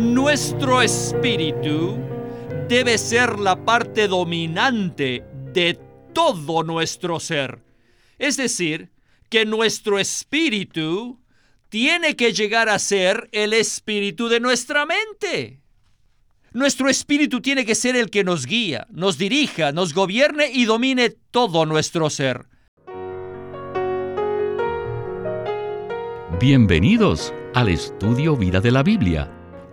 Nuestro espíritu debe ser la parte dominante de todo nuestro ser. Es decir, que nuestro espíritu tiene que llegar a ser el espíritu de nuestra mente. Nuestro espíritu tiene que ser el que nos guía, nos dirija, nos gobierne y domine todo nuestro ser. Bienvenidos al estudio Vida de la Biblia,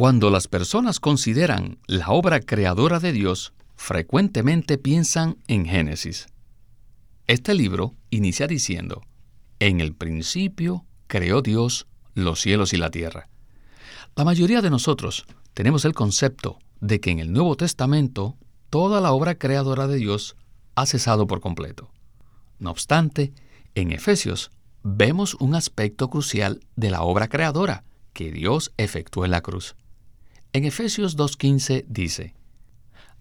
Cuando las personas consideran la obra creadora de Dios, frecuentemente piensan en Génesis. Este libro inicia diciendo, En el principio creó Dios los cielos y la tierra. La mayoría de nosotros tenemos el concepto de que en el Nuevo Testamento toda la obra creadora de Dios ha cesado por completo. No obstante, en Efesios vemos un aspecto crucial de la obra creadora que Dios efectuó en la cruz. En Efesios 2.15 dice,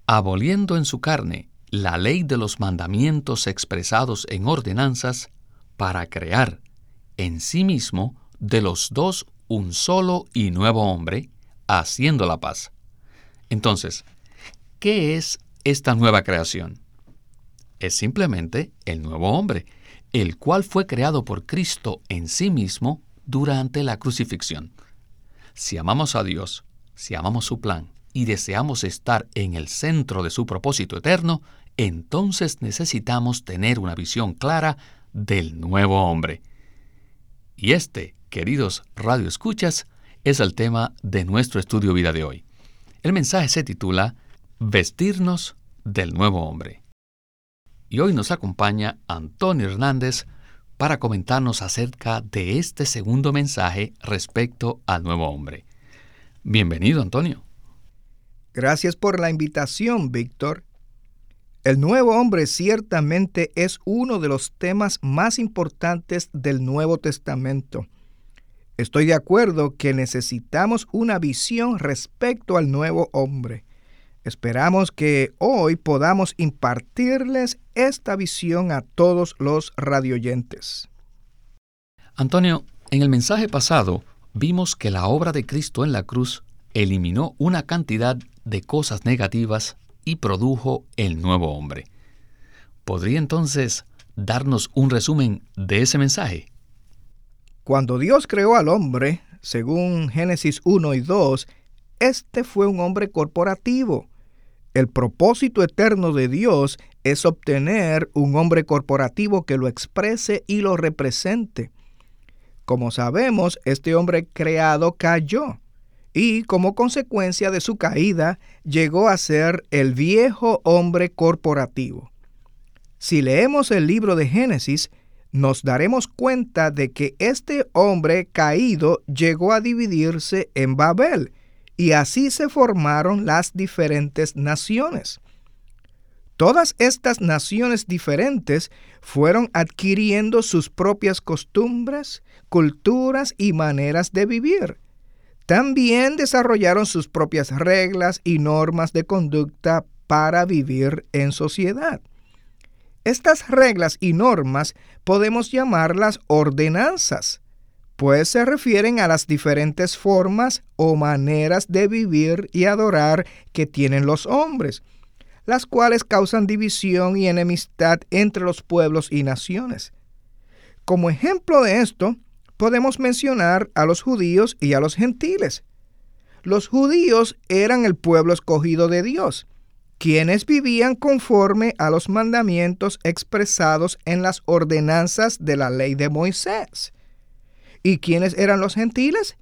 aboliendo en su carne la ley de los mandamientos expresados en ordenanzas, para crear en sí mismo de los dos un solo y nuevo hombre, haciendo la paz. Entonces, ¿qué es esta nueva creación? Es simplemente el nuevo hombre, el cual fue creado por Cristo en sí mismo durante la crucifixión. Si amamos a Dios, si amamos su plan y deseamos estar en el centro de su propósito eterno, entonces necesitamos tener una visión clara del nuevo hombre. Y este queridos radioescuchas, es el tema de nuestro estudio vida de hoy. El mensaje se titula Vestirnos del nuevo hombre. Y hoy nos acompaña Antonio Hernández para comentarnos acerca de este segundo mensaje respecto al nuevo hombre. Bienvenido, Antonio. Gracias por la invitación, Víctor. El nuevo hombre ciertamente es uno de los temas más importantes del Nuevo Testamento Estoy de acuerdo que necesitamos una visión respecto al nuevo hombre. Esperamos que hoy podamos impartirles esta visión a todos los radioyentes. Antonio, en el mensaje pasado vimos que la obra de Cristo en la cruz eliminó una cantidad de cosas negativas y produjo el nuevo hombre. ¿Podría entonces darnos un resumen de ese mensaje? Cuando Dios creó al hombre, según Génesis 1 y 2, este fue un hombre corporativo. El propósito eterno de Dios es obtener un hombre corporativo que lo exprese y lo represente. Como sabemos, este hombre creado cayó y como consecuencia de su caída llegó a ser el viejo hombre corporativo. Si leemos el libro de Génesis, nos daremos cuenta de que este hombre caído llegó a dividirse en Babel, y así se formaron las diferentes naciones. Todas estas naciones diferentes fueron adquiriendo sus propias costumbres, culturas y maneras de vivir. También desarrollaron sus propias reglas y normas de conducta para vivir en sociedad. Estas reglas y normas podemos llamarlas ordenanzas, pues se refieren a las diferentes formas o maneras de vivir y adorar que tienen los hombres, las cuales causan división y enemistad entre los pueblos y naciones. Como ejemplo de esto, podemos mencionar a los judíos y a los gentiles. Los judíos eran el pueblo escogido de Dios, quienes vivían conforme a los mandamientos expresados en las ordenanzas de la ley de Moisés. ¿Y quiénes eran los gentiles?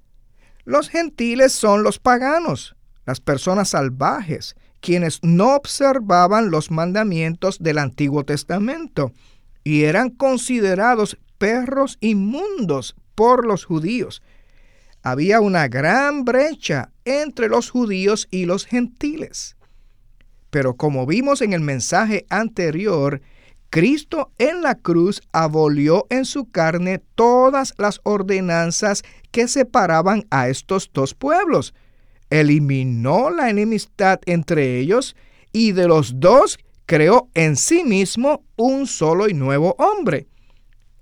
Los gentiles son los paganos, las personas salvajes, quienes no observaban los mandamientos del Antiguo Testamento y eran considerados perros inmundos por los judíos. Había una gran brecha entre los judíos y los gentiles. Pero como vimos en el mensaje anterior, Cristo en la cruz abolió en su carne todas las ordenanzas que separaban a estos dos pueblos. Eliminó la enemistad entre ellos y de los dos creó en sí mismo un solo y nuevo hombre.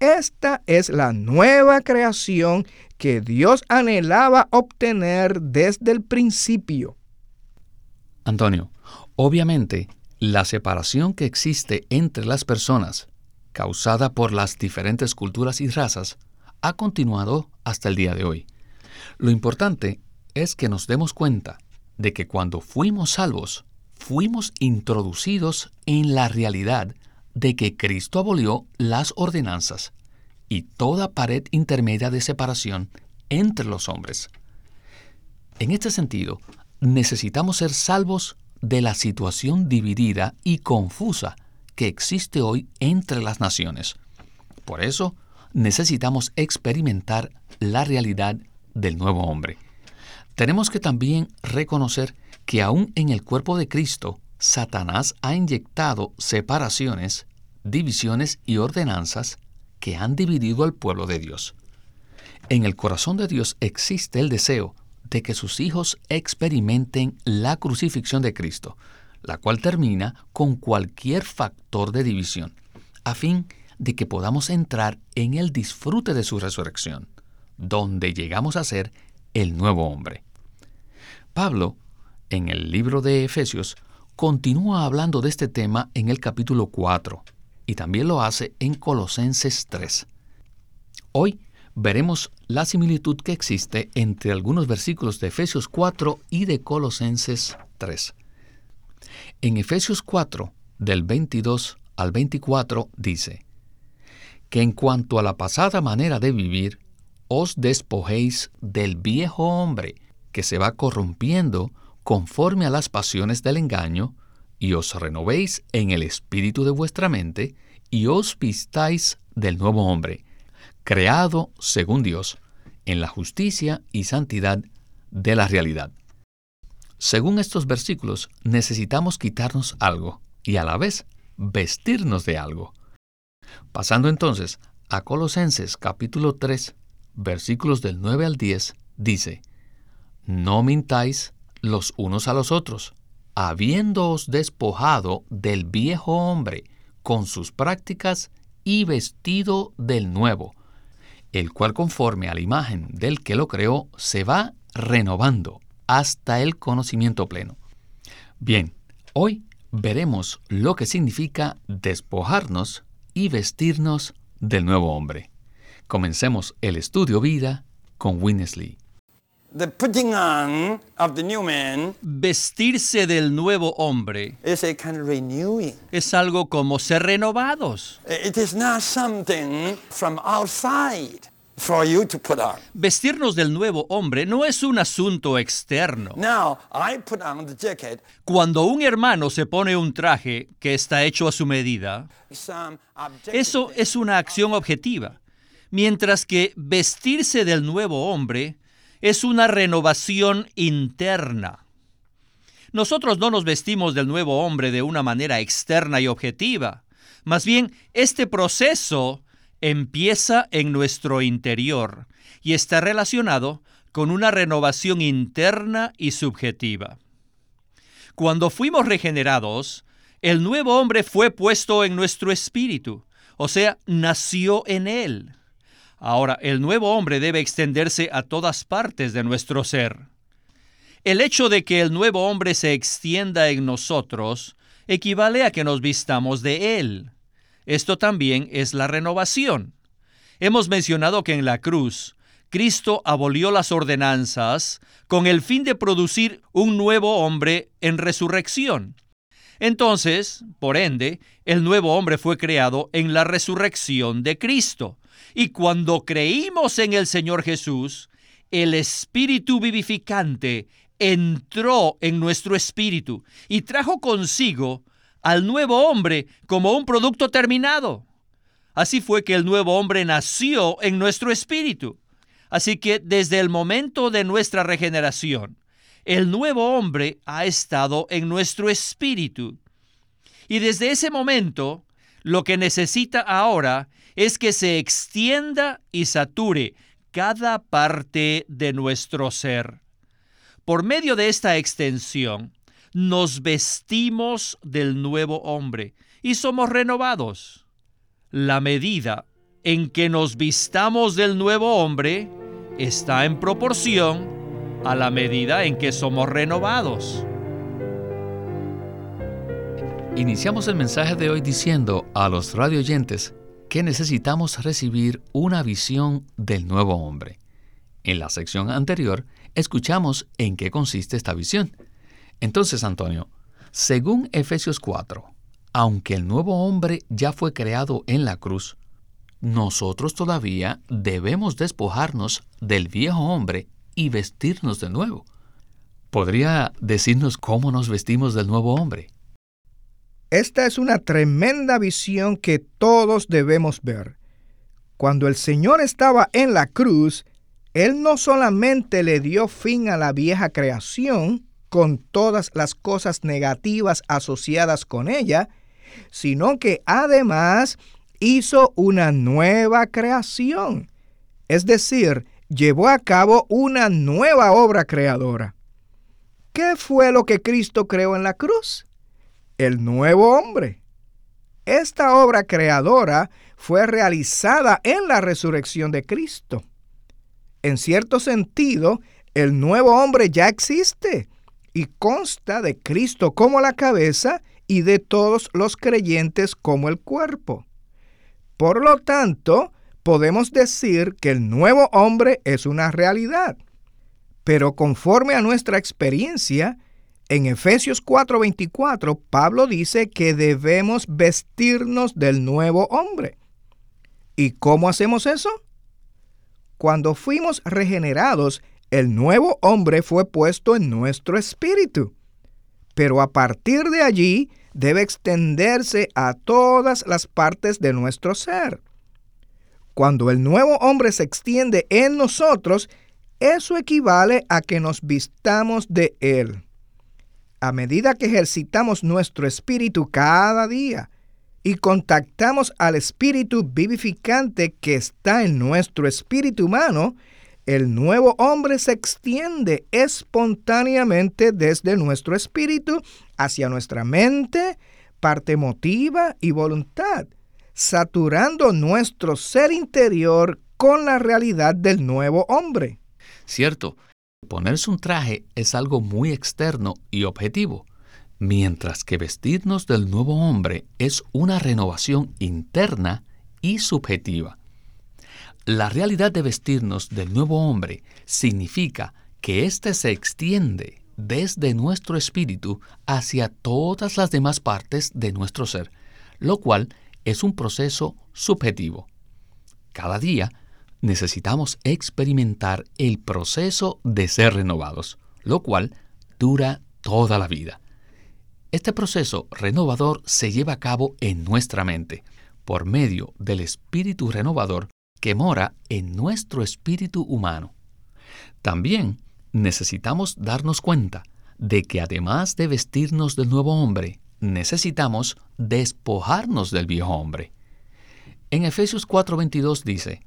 Esta es la nueva creación que Dios anhelaba obtener desde el principio. Antonio, obviamente la separación que existe entre las personas, causada por las diferentes culturas y razas, ha continuado hasta el día de hoy. Lo importante es que nos demos cuenta de que cuando fuimos salvos, fuimos introducidos en la realidad de que Cristo abolió las ordenanzas y toda pared intermedia de separación entre los hombres. En este sentido, necesitamos ser salvos de la situación dividida y confusa que existe hoy entre las naciones. Por eso, necesitamos experimentar la realidad del nuevo hombre. Tenemos que también reconocer que aún en el cuerpo de Cristo, Satanás ha inyectado separaciones, divisiones y ordenanzas que han dividido al pueblo de Dios. En el corazón de Dios existe el deseo de que sus hijos experimenten la crucifixión de Cristo, la cual termina con cualquier factor de división, a fin de que podamos entrar en el disfrute de su resurrección, donde llegamos a ser el nuevo hombre. Pablo, en el libro de Efesios, continúa hablando de este tema en el capítulo 4 y también lo hace en Colosenses 3. Hoy veremos la similitud que existe entre algunos versículos de Efesios 4 y de Colosenses 3. En Efesios 4, del 22 al 24, dice, que en cuanto a la pasada manera de vivir, os despojéis del viejo hombre que se va corrompiendo conforme a las pasiones del engaño, y os renovéis en el espíritu de vuestra mente, y os vistáis del nuevo hombre, creado según Dios, en la justicia y santidad de la realidad. Según estos versículos, necesitamos quitarnos algo y a la vez vestirnos de algo. Pasando entonces a Colosenses capítulo 3, versículos del 9 al 10, dice, No mintáis los unos a los otros, habiéndoos despojado del viejo hombre con sus prácticas y vestido del nuevo, el cual conforme a la imagen del que lo creó se va renovando hasta el conocimiento pleno. Bien, hoy veremos lo que significa despojarnos y vestirnos del nuevo hombre. Comencemos el estudio vida con Winnesley. Vestirse del nuevo hombre es algo como ser renovados. Vestirnos del nuevo hombre no es un asunto externo. Cuando un hermano se pone un traje que está hecho a su medida, eso es una acción objetiva, mientras que vestirse del nuevo hombre es una renovación interna. Nosotros no nos vestimos del nuevo hombre de una manera externa y objetiva. Más bien, este proceso empieza en nuestro interior y está relacionado con una renovación interna y subjetiva. Cuando fuimos regenerados, el nuevo hombre fue puesto en nuestro espíritu, o sea, nació en él. Ahora, el nuevo hombre debe extenderse a todas partes de nuestro ser. El hecho de que el nuevo hombre se extienda en nosotros equivale a que nos vistamos de él. Esto también es la renovación. Hemos mencionado que en la cruz, Cristo abolió las ordenanzas con el fin de producir un nuevo hombre en resurrección. Entonces, por ende, el nuevo hombre fue creado en la resurrección de Cristo. Y cuando creímos en el Señor Jesús, el Espíritu vivificante entró en nuestro espíritu y trajo consigo al nuevo hombre como un producto terminado. Así fue que el nuevo hombre nació en nuestro espíritu. Así que desde el momento de nuestra regeneración, el nuevo hombre ha estado en nuestro espíritu. Y desde ese momento, lo que necesita ahora es que se extienda y sature cada parte de nuestro ser. Por medio de esta extensión, nos vestimos del nuevo hombre y somos renovados. La medida en que nos vistamos del nuevo hombre está en proporción a la medida en que somos renovados. Iniciamos el mensaje de hoy diciendo a los radioyentes que necesitamos recibir una visión del nuevo hombre. En la sección anterior escuchamos en qué consiste esta visión. Entonces, Antonio, según Efesios 4, aunque el nuevo hombre ya fue creado en la cruz, nosotros todavía debemos despojarnos del viejo hombre y vestirnos de nuevo. ¿Podría decirnos cómo nos vestimos del nuevo hombre? Esta es una tremenda visión que todos debemos ver. Cuando el Señor estaba en la cruz, Él no solamente le dio fin a la vieja creación, con todas las cosas negativas asociadas con ella, sino que además hizo una nueva creación. Es decir, llevó a cabo una nueva obra creadora. ¿Qué fue lo que Cristo creó en la cruz? El nuevo hombre. Esta obra creadora fue realizada en la resurrección de Cristo. En cierto sentido, el nuevo hombre ya existe y consta de Cristo como la cabeza y de todos los creyentes como el cuerpo. Por lo tanto, podemos decir que el nuevo hombre es una realidad. Pero conforme a nuestra experiencia, en Efesios 4:24, Pablo dice que debemos vestirnos del nuevo hombre. ¿Y cómo hacemos eso? Cuando fuimos regenerados, el nuevo hombre fue puesto en nuestro espíritu. Pero a partir de allí debe extenderse a todas las partes de nuestro ser. Cuando el nuevo hombre se extiende en nosotros, eso equivale a que nos vistamos de él. A medida que ejercitamos nuestro espíritu cada día y contactamos al espíritu vivificante que está en nuestro espíritu humano, el nuevo hombre se extiende espontáneamente desde nuestro espíritu hacia nuestra mente, parte emotiva y voluntad saturando nuestro ser interior con la realidad del nuevo hombre. Cierto, ponerse un traje es algo muy externo y objetivo, mientras que vestirnos del nuevo hombre es una renovación interna y subjetiva. La realidad de vestirnos del nuevo hombre significa que éste se extiende desde nuestro espíritu hacia todas las demás partes de nuestro ser, lo cual es un proceso subjetivo. Cada día necesitamos experimentar el proceso de ser renovados, lo cual dura toda la vida. Este proceso renovador se lleva a cabo en nuestra mente, por medio del espíritu renovador que mora en nuestro espíritu humano. También necesitamos darnos cuenta de que además de vestirnos del nuevo hombre, necesitamos despojarnos del viejo hombre. En Efesios 4:22 dice,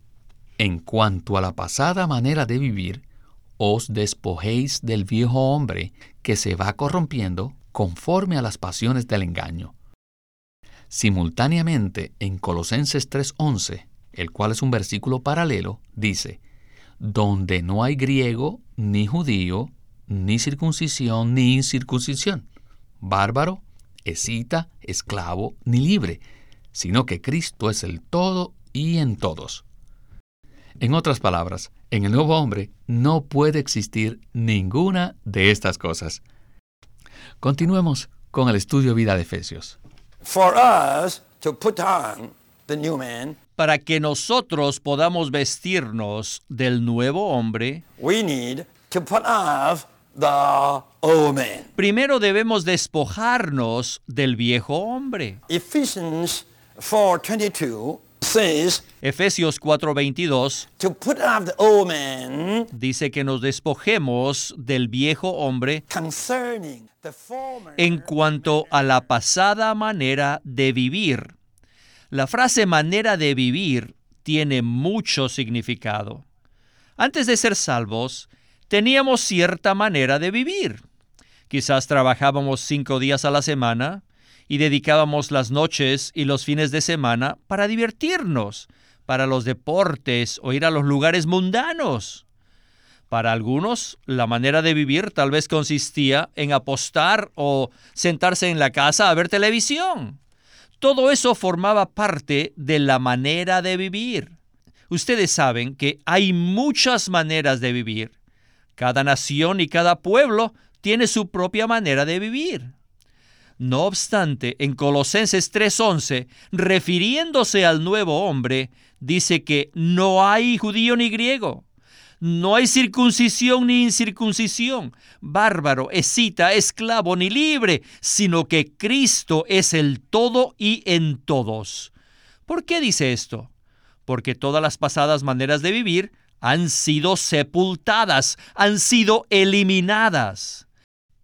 En cuanto a la pasada manera de vivir, os despojéis del viejo hombre que se va corrompiendo conforme a las pasiones del engaño. Simultáneamente, en Colosenses 3:11, el cual es un versículo paralelo, dice, donde no hay griego, ni judío, ni circuncisión, ni incircuncisión, bárbaro, escita, esclavo ni libre, sino que Cristo es el todo y en todos. En otras palabras, en el nuevo hombre no puede existir ninguna de estas cosas. Continuemos con el estudio vida de Efesios. para que nosotros podamos vestirnos del nuevo hombre, we need to put off Primero debemos despojarnos del viejo hombre. Ephesians 4:22 says Efesios 4:22 to put off the old man dice que nos despojemos del viejo hombre concerning the former en cuanto a la pasada manera de vivir. La frase manera de vivir tiene mucho significado. Antes de ser salvos, teníamos cierta manera de vivir. Quizás trabajábamos cinco días a la semana y dedicábamos las noches y los fines de semana para divertirnos, para los deportes o ir a los lugares mundanos. Para algunos, la manera de vivir tal vez consistía en apostar o sentarse en la casa a ver televisión. Todo eso formaba parte de la manera de vivir. Ustedes saben que hay muchas maneras de vivir. Cada nación y cada pueblo tiene su propia manera de vivir. No obstante, en Colosenses 3:11, refiriéndose al nuevo hombre, dice que no hay judío ni griego, no hay circuncisión ni incircuncisión, bárbaro, escita, esclavo ni libre, sino que Cristo es el todo y en todos. ¿Por qué dice esto? Porque todas las pasadas maneras de vivir han sido sepultadas, han sido eliminadas.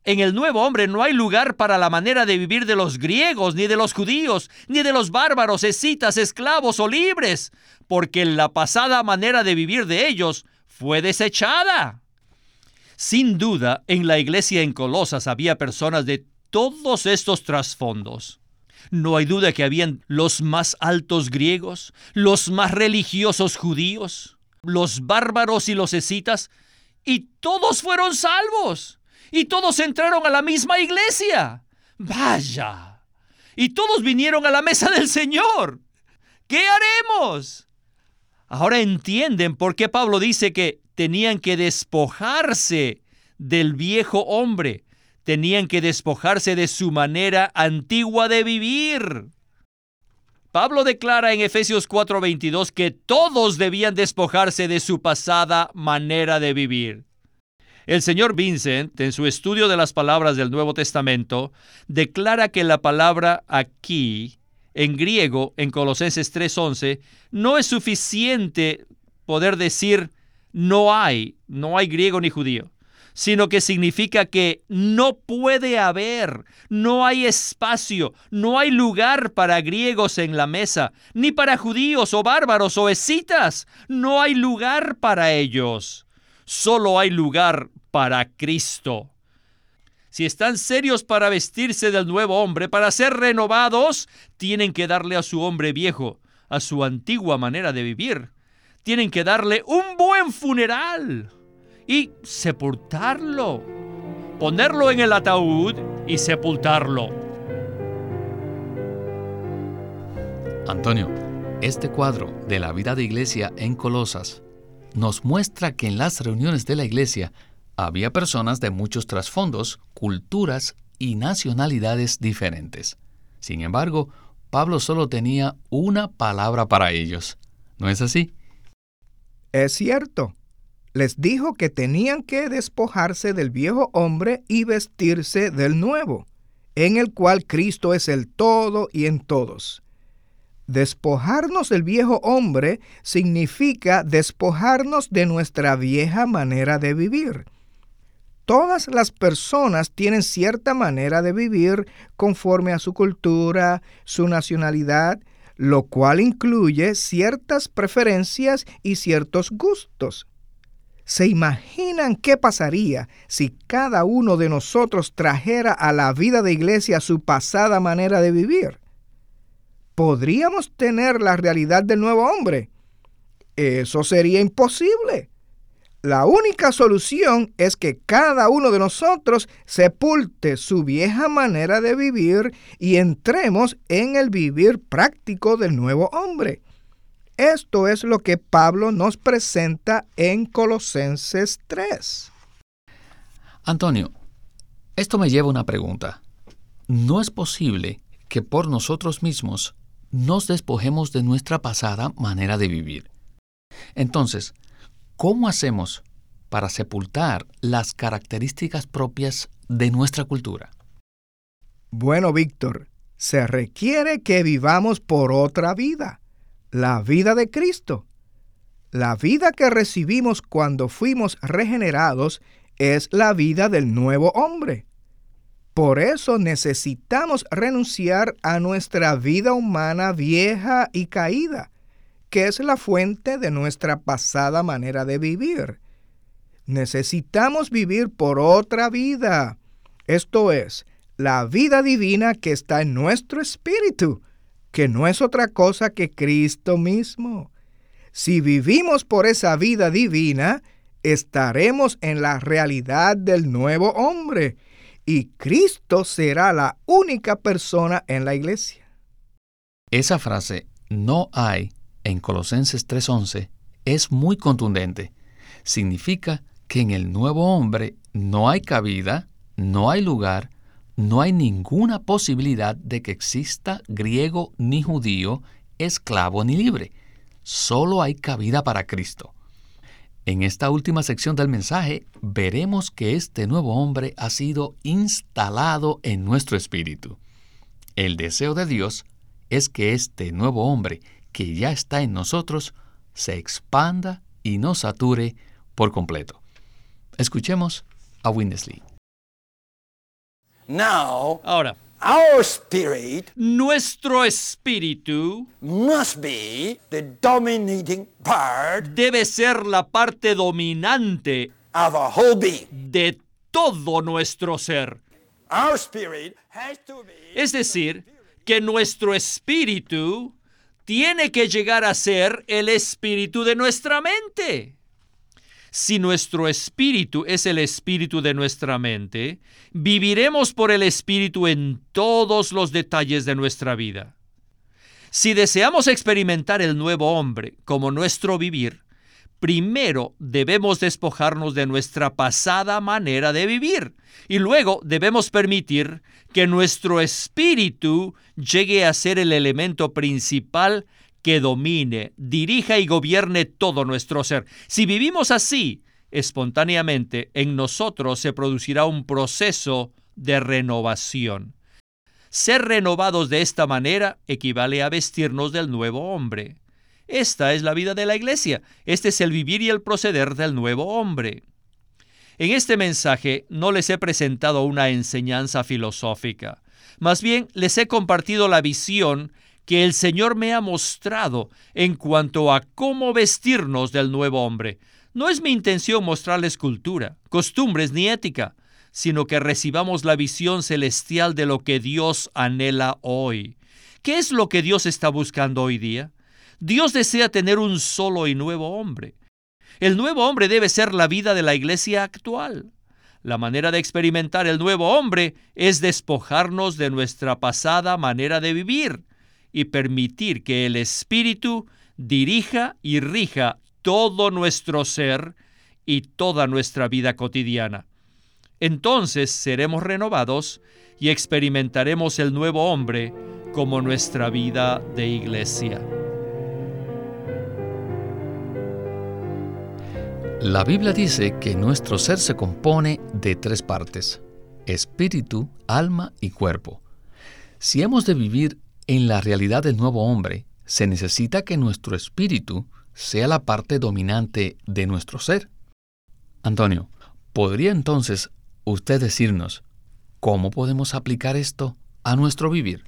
En el nuevo hombre no hay lugar para la manera de vivir de los griegos, ni de los judíos, ni de los bárbaros, escitas, esclavos o libres, porque la pasada manera de vivir de ellos fue desechada. Sin duda, en la iglesia en Colosas había personas de todos estos trasfondos. No hay duda que habían los más altos griegos, los más religiosos judíos, los bárbaros y los escitas, y todos fueron salvos. Y todos entraron a la misma iglesia. Vaya. Y todos vinieron a la mesa del Señor. ¿Qué haremos? Ahora entienden por qué Pablo dice que tenían que despojarse del viejo hombre. Tenían que despojarse de su manera antigua de vivir. Pablo declara en Efesios 4:22 que todos debían despojarse de su pasada manera de vivir. El señor Vincent, en su estudio de las palabras del Nuevo Testamento, declara que la palabra aquí, en griego, en Colosenses 3:11, no es suficiente poder decir no hay, no hay griego ni judío, sino que significa que no puede haber, no hay espacio, no hay lugar para griegos en la mesa, ni para judíos o bárbaros o escitas, no hay lugar para ellos. Solo hay lugar para Cristo. Si están serios para vestirse del nuevo hombre, para ser renovados, tienen que darle a su hombre viejo, a su antigua manera de vivir. Tienen que darle un buen funeral y sepultarlo. Ponerlo en el ataúd y sepultarlo. Antonio, este cuadro de la vida de iglesia en Colosas nos muestra que en las reuniones de la iglesia había personas de muchos trasfondos, culturas y nacionalidades diferentes. Sin embargo, Pablo solo tenía una palabra para ellos. ¿No es así? Es cierto. Les dijo que tenían que despojarse del viejo hombre y vestirse del nuevo, en el cual Cristo es el todo y en todos. Despojarnos del viejo hombre significa despojarnos de nuestra vieja manera de vivir. Todas las personas tienen cierta manera de vivir conforme a su cultura, su nacionalidad, lo cual incluye ciertas preferencias y ciertos gustos. ¿Se imaginan qué pasaría si cada uno de nosotros trajera a la vida de iglesia su pasada manera de vivir? ¿Podríamos tener la realidad del nuevo hombre? Eso sería imposible. La única solución es que cada uno de nosotros sepulte su vieja manera de vivir y entremos en el vivir práctico del nuevo hombre. Esto es lo que Pablo nos presenta en Colosenses 3. Antonio, esto me lleva a una pregunta. ¿No es posible que por nosotros mismos nos despojemos de nuestra pasada manera de vivir. Entonces, ¿cómo hacemos para sepultar las características propias de nuestra cultura? Bueno, Víctor, se requiere que vivamos por otra vida, la vida de Cristo. La vida que recibimos cuando fuimos regenerados es la vida del nuevo hombre. Por eso necesitamos renunciar a nuestra vida humana vieja y caída, que es la fuente de nuestra pasada manera de vivir. Necesitamos vivir por otra vida, esto es, la vida divina que está en nuestro espíritu, que no es otra cosa que Cristo mismo. Si vivimos por esa vida divina, estaremos en la realidad del nuevo hombre y Cristo será la única persona en la iglesia. Esa frase, no hay, en Colosenses 3:11, es muy contundente. Significa que en el nuevo hombre no hay cabida, no hay lugar, no hay ninguna posibilidad de que exista griego ni judío, esclavo ni libre. Solo hay cabida para Cristo. En esta última sección del mensaje veremos que este nuevo hombre ha sido instalado en nuestro espíritu. El deseo de Dios es que este nuevo hombre que ya está en nosotros se expanda y nos sature por completo. Escuchemos a Winnesley. Now, Ahora, our spirit nuestro espíritu must be the dominating part debe ser la parte dominante of our whole being. de todo nuestro ser. Our spirit has to be Es decir, que nuestro espíritu tiene que llegar a ser el espíritu de nuestra mente. Si nuestro espíritu es el espíritu de nuestra mente, viviremos por el espíritu en todos los detalles de nuestra vida. Si deseamos experimentar el nuevo hombre como nuestro vivir, primero debemos despojarnos de nuestra pasada manera de vivir y luego debemos permitir que nuestro espíritu llegue a ser el elemento principal que domine, dirija y gobierne todo nuestro ser. Si vivimos así, espontáneamente en nosotros se producirá un proceso de renovación. Ser renovados de esta manera equivale a vestirnos del nuevo hombre. Esta es la vida de la iglesia. Este es el vivir y el proceder del nuevo hombre. En este mensaje no les he presentado una enseñanza filosófica. Más bien les he compartido la visión que el Señor me ha mostrado en cuanto a cómo vestirnos del nuevo hombre. No es mi intención mostrarles cultura, costumbres ni ética, sino que recibamos la visión celestial de lo que Dios anhela hoy. ¿Qué es lo que Dios está buscando hoy día? Dios desea tener un solo y nuevo hombre. El nuevo hombre debe ser la vida de la iglesia actual. La manera de experimentar el nuevo hombre es despojarnos de nuestra pasada manera de vivir y permitir que el Espíritu dirija y rija todo nuestro ser y toda nuestra vida cotidiana. Entonces seremos renovados y experimentaremos el nuevo hombre como nuestra vida de iglesia. La Biblia dice que nuestro ser se compone de tres partes, espíritu, alma y cuerpo. Si hemos de vivir en la realidad del nuevo hombre, se necesita que nuestro espíritu sea la parte dominante de nuestro ser. Antonio, ¿podría entonces usted decirnos cómo podemos aplicar esto a nuestro vivir?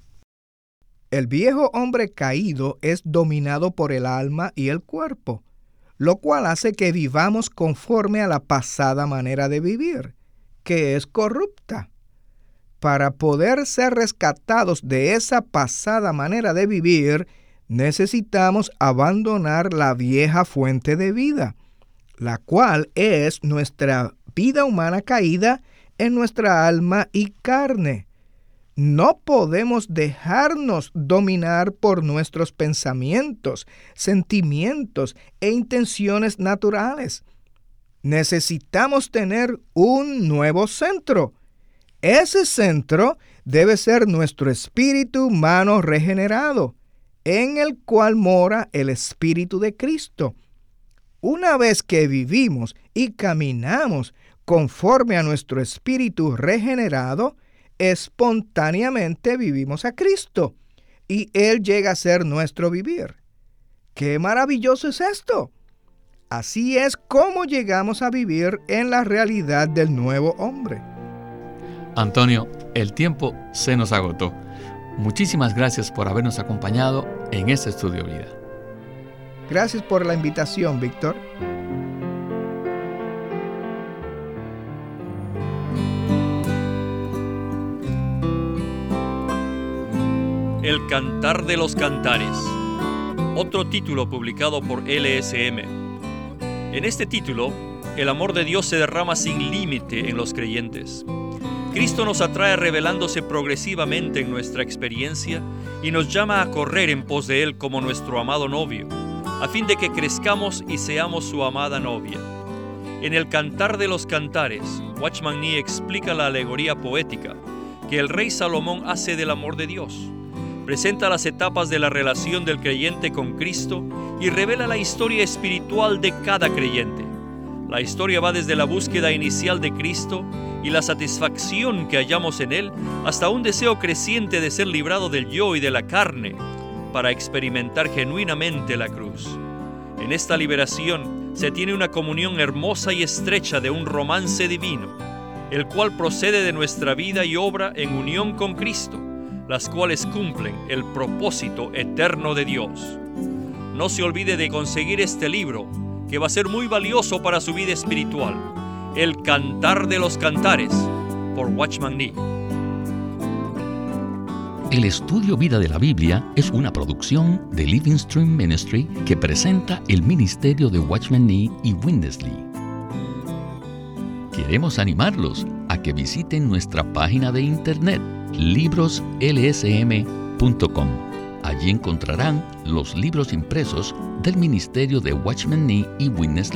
El viejo hombre caído es dominado por el alma y el cuerpo, lo cual hace que vivamos conforme a la pasada manera de vivir, que es corrupta. Para poder ser rescatados de esa pasada manera de vivir, necesitamos abandonar la vieja fuente de vida, la cual es nuestra vida humana caída en nuestra alma y carne. No podemos dejarnos dominar por nuestros pensamientos, sentimientos e intenciones naturales. Necesitamos tener un nuevo centro. Ese centro debe ser nuestro espíritu humano regenerado, en el cual mora el Espíritu de Cristo. Una vez que vivimos y caminamos conforme a nuestro espíritu regenerado, espontáneamente vivimos a Cristo y Él llega a ser nuestro vivir. ¡Qué maravilloso es esto! Así es como llegamos a vivir en la realidad del nuevo hombre. Antonio, el tiempo se nos agotó. Muchísimas gracias por habernos acompañado en este estudio vida. Gracias por la invitación, Víctor. El Cantar de los Cantares, otro título publicado por LSM. En este título, el amor de Dios se derrama sin límite en los creyentes. Cristo nos atrae revelándose progresivamente en nuestra experiencia y nos llama a correr en pos de Él como nuestro amado novio, a fin de que crezcamos y seamos su amada novia. En el Cantar de los Cantares, Watchman Nee explica la alegoría poética que el rey Salomón hace del amor de Dios presenta las etapas de la relación del creyente con Cristo y revela la historia espiritual de cada creyente. La historia va desde la búsqueda inicial de Cristo y la satisfacción que hallamos en Él hasta un deseo creciente de ser librado del yo y de la carne para experimentar genuinamente la cruz. En esta liberación se tiene una comunión hermosa y estrecha de un romance divino, el cual procede de nuestra vida y obra en unión con Cristo las cuales cumplen el propósito eterno de Dios. No se olvide de conseguir este libro, que va a ser muy valioso para su vida espiritual, El Cantar de los Cantares, por Watchman Nee. El estudio Vida de la Biblia es una producción de Living Stream Ministry que presenta el ministerio de Watchman Nee y Windesley. Queremos animarlos a que visiten nuestra página de internet libroslsm.com. Allí encontrarán los libros impresos del Ministerio de Watchman Nee y Witness